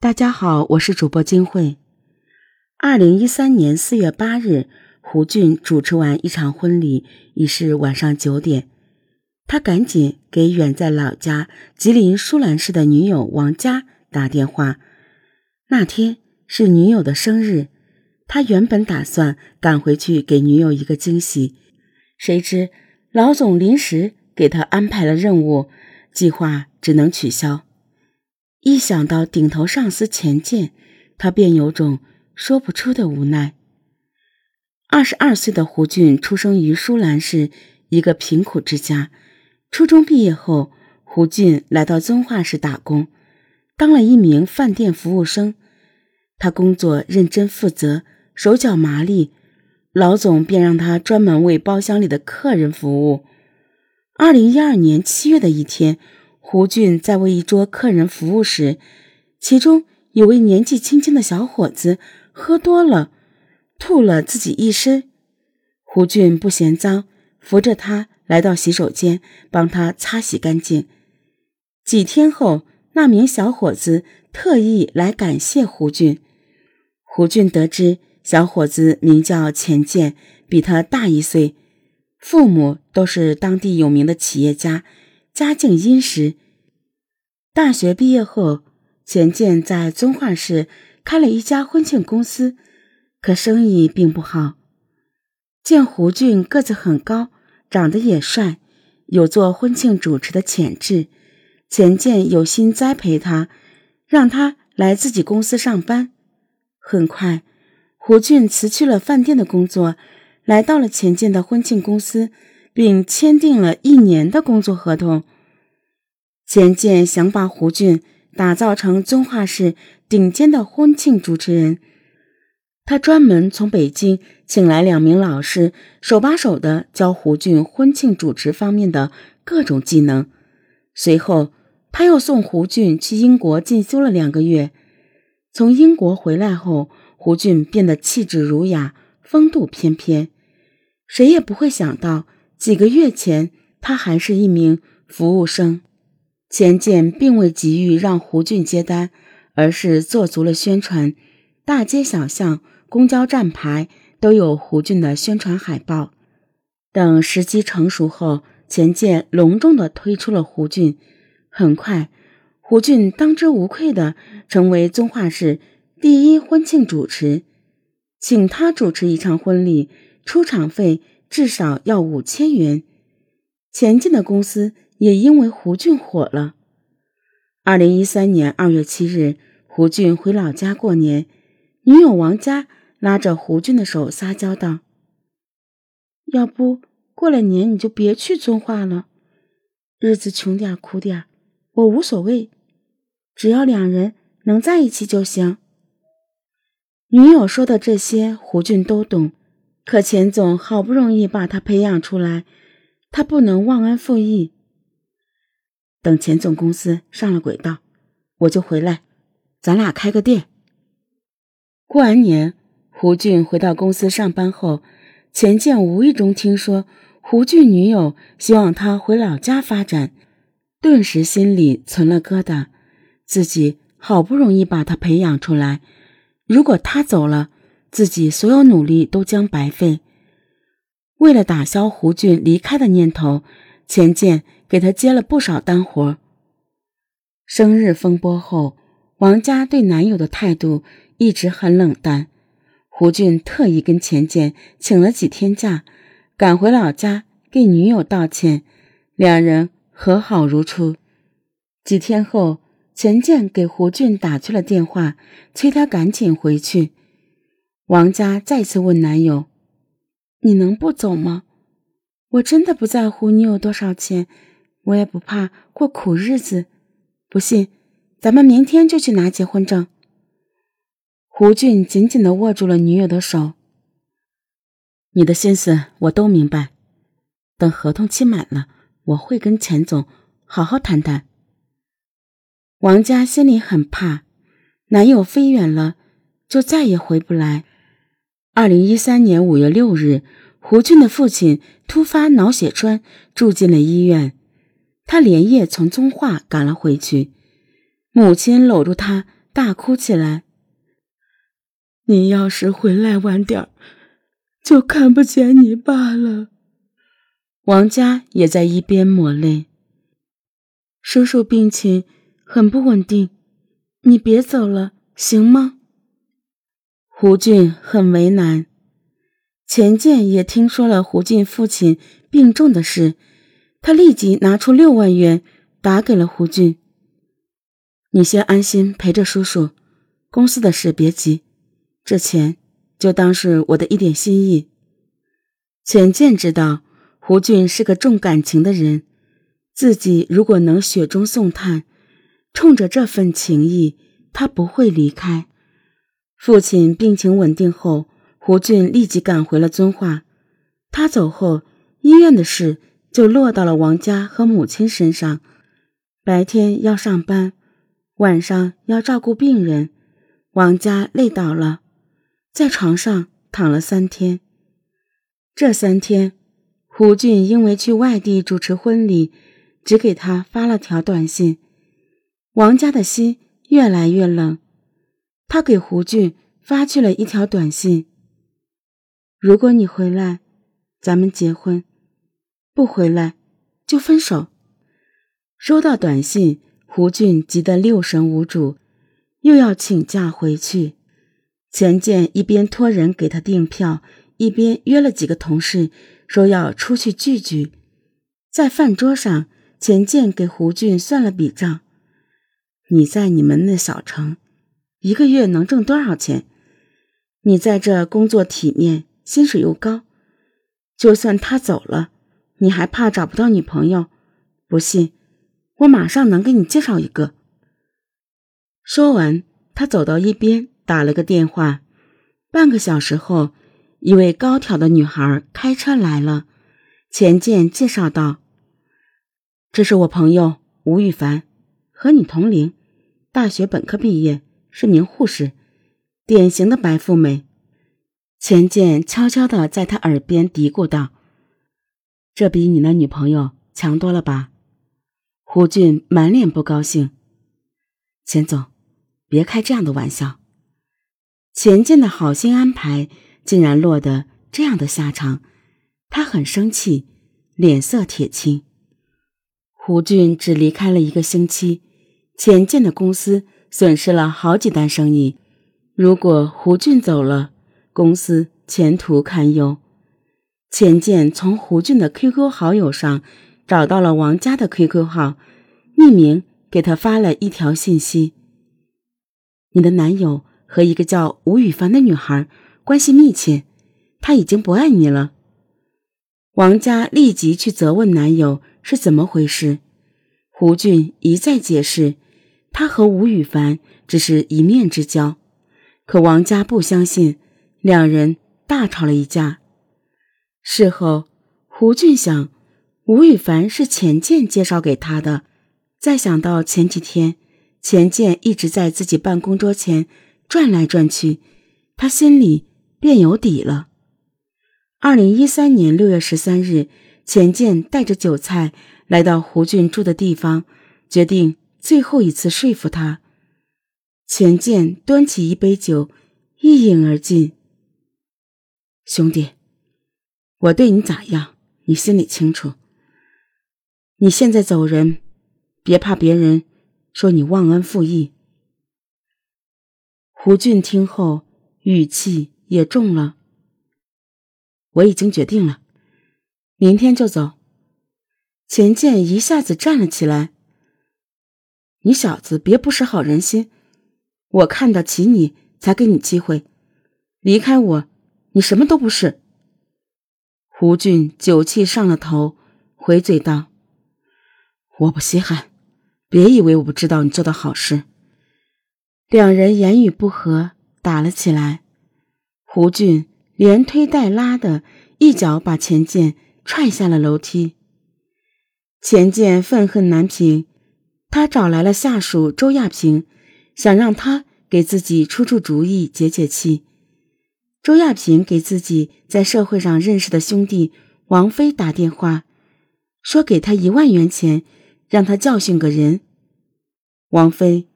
大家好，我是主播金慧。二零一三年四月八日，胡俊主持完一场婚礼，已是晚上九点。他赶紧给远在老家吉林舒兰市的女友王佳打电话。那天是女友的生日，他原本打算赶回去给女友一个惊喜，谁知老总临时给他安排了任务，计划只能取消。一想到顶头上司钱建，他便有种说不出的无奈。二十二岁的胡俊出生于舒兰市一个贫苦之家。初中毕业后，胡俊来到遵化市打工，当了一名饭店服务生。他工作认真负责，手脚麻利，老总便让他专门为包厢里的客人服务。二零一二年七月的一天。胡俊在为一桌客人服务时，其中有位年纪轻轻的小伙子喝多了，吐了自己一身。胡俊不嫌脏，扶着他来到洗手间，帮他擦洗干净。几天后，那名小伙子特意来感谢胡俊。胡俊得知小伙子名叫钱建，比他大一岁，父母都是当地有名的企业家。家境殷实。大学毕业后，钱建在遵化市开了一家婚庆公司，可生意并不好。见胡俊个子很高，长得也帅，有做婚庆主持的潜质，钱建有心栽培他，让他来自己公司上班。很快，胡俊辞去了饭店的工作，来到了钱建的婚庆公司。并签订了一年的工作合同。钱建想把胡俊打造成遵化市顶尖的婚庆主持人，他专门从北京请来两名老师，手把手的教胡俊婚庆主持方面的各种技能。随后，他又送胡俊去英国进修了两个月。从英国回来后，胡俊变得气质儒雅，风度翩翩，谁也不会想到。几个月前，他还是一名服务生。钱建并未急于让胡俊接单，而是做足了宣传，大街小巷、公交站牌都有胡俊的宣传海报。等时机成熟后，钱建隆重地推出了胡俊。很快，胡俊当之无愧地成为遵化市第一婚庆主持。请他主持一场婚礼，出场费。至少要五千元。前进的公司也因为胡俊火了。二零一三年二月七日，胡俊回老家过年，女友王佳拉着胡俊的手撒娇道：“要不过了年你就别去遵化了，日子穷点苦点，我无所谓，只要两人能在一起就行。”女友说的这些，胡俊都懂。可钱总好不容易把他培养出来，他不能忘恩负义。等钱总公司上了轨道，我就回来，咱俩开个店。过完年，胡俊回到公司上班后，钱建无意中听说胡俊女友希望他回老家发展，顿时心里存了疙瘩。自己好不容易把他培养出来，如果他走了。自己所有努力都将白费。为了打消胡俊离开的念头，钱建给他接了不少单活。生日风波后，王佳对男友的态度一直很冷淡。胡俊特意跟钱建请了几天假，赶回老家给女友道歉，两人和好如初。几天后，钱建给胡俊打去了电话，催他赶紧回去。王佳再次问男友：“你能不走吗？我真的不在乎你有多少钱，我也不怕过苦日子。不信，咱们明天就去拿结婚证。”胡俊紧紧的握住了女友的手：“你的心思我都明白，等合同期满了，我会跟钱总好好谈谈。”王佳心里很怕，男友飞远了，就再也回不来。二零一三年五月六日，胡俊的父亲突发脑血栓，住进了医院。他连夜从遵化赶了回去，母亲搂住他，大哭起来。你要是回来晚点就看不见你爸了。王佳也在一边抹泪。叔叔病情很不稳定，你别走了，行吗？胡俊很为难。钱建也听说了胡俊父亲病重的事，他立即拿出六万元打给了胡俊。你先安心陪着叔叔，公司的事别急，这钱就当是我的一点心意。钱建知道胡俊是个重感情的人，自己如果能雪中送炭，冲着这份情谊，他不会离开。父亲病情稳定后。胡俊立即赶回了遵化。他走后，医院的事就落到了王家和母亲身上。白天要上班，晚上要照顾病人。王家累倒了，在床上躺了三天。这三天，胡俊因为去外地主持婚礼，只给他发了条短信。王家的心越来越冷，他给胡俊发去了一条短信。如果你回来，咱们结婚；不回来，就分手。收到短信，胡俊急得六神无主，又要请假回去。钱建一边托人给他订票，一边约了几个同事，说要出去聚聚。在饭桌上，钱建给胡俊算了笔账：“你在你们那小城，一个月能挣多少钱？你在这工作体面。”薪水又高，就算他走了，你还怕找不到女朋友？不信，我马上能给你介绍一个。说完，他走到一边打了个电话。半个小时后，一位高挑的女孩开车来了。钱建介绍道：“这是我朋友吴雨凡，和你同龄，大学本科毕业，是名护士，典型的白富美。”钱建悄悄地在他耳边嘀咕道：“这比你那女朋友强多了吧？”胡俊满脸不高兴：“钱总，别开这样的玩笑。”钱建的好心安排竟然落得这样的下场，他很生气，脸色铁青。胡俊只离开了一个星期，钱建的公司损失了好几单生意。如果胡俊走了，公司前途堪忧。钱建从胡俊的 QQ 好友上找到了王佳的 QQ 号，匿名给他发了一条信息：“你的男友和一个叫吴雨凡的女孩关系密切，他已经不爱你了。”王佳立即去责问男友是怎么回事。胡俊一再解释，他和吴雨凡只是一面之交，可王佳不相信。两人大吵了一架。事后，胡俊想，吴雨凡是钱建介绍给他的。再想到前几天钱建一直在自己办公桌前转来转去，他心里便有底了。二零一三年六月十三日，钱建带着酒菜来到胡俊住的地方，决定最后一次说服他。钱建端起一杯酒，一饮而尽。兄弟，我对你咋样，你心里清楚。你现在走人，别怕别人说你忘恩负义。胡俊听后，语气也重了。我已经决定了，明天就走。钱建一下子站了起来。你小子别不识好人心，我看得起你，才给你机会，离开我。你什么都不是。胡俊酒气上了头，回嘴道：“我不稀罕，别以为我不知道你做的好事。”两人言语不和，打了起来。胡俊连推带拉的，一脚把钱建踹下了楼梯。钱建愤恨难平，他找来了下属周亚平，想让他给自己出出主意，解解气。周亚平给自己在社会上认识的兄弟王飞打电话，说给他一万元钱，让他教训个人。王飞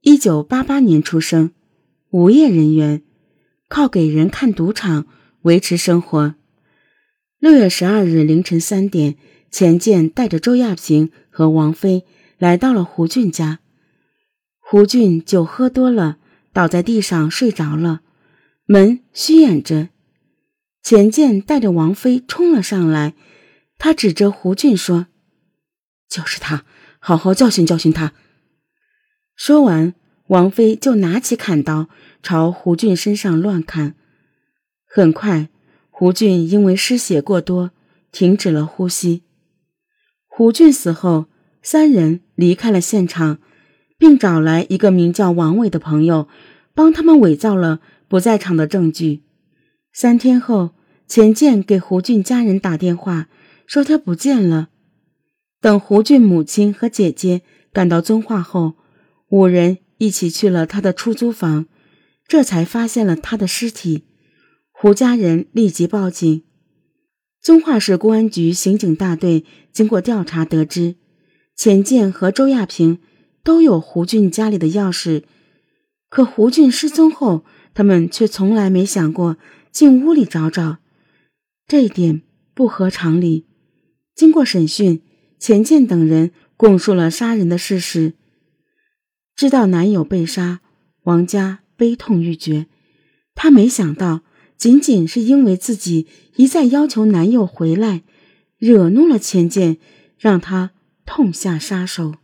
一九八八年出生，无业人员，靠给人看赌场维持生活。六月十二日凌晨三点，钱建带着周亚平和王菲来到了胡俊家。胡俊酒喝多了，倒在地上睡着了，门虚掩着。钱建带着王菲冲了上来，他指着胡俊说：“就是他，好好教训教训他。”说完，王菲就拿起砍刀朝胡俊身上乱砍。很快，胡俊因为失血过多，停止了呼吸。胡俊死后，三人离开了现场。并找来一个名叫王伟的朋友，帮他们伪造了不在场的证据。三天后，钱建给胡俊家人打电话，说他不见了。等胡俊母亲和姐姐赶到遵化后，五人一起去了他的出租房，这才发现了他的尸体。胡家人立即报警。遵化市公安局刑警大队经过调查得知，钱建和周亚平。都有胡俊家里的钥匙，可胡俊失踪后，他们却从来没想过进屋里找找，这一点不合常理。经过审讯，钱建等人供述了杀人的事实。知道男友被杀，王佳悲痛欲绝。她没想到，仅仅是因为自己一再要求男友回来，惹怒了钱建，让他痛下杀手。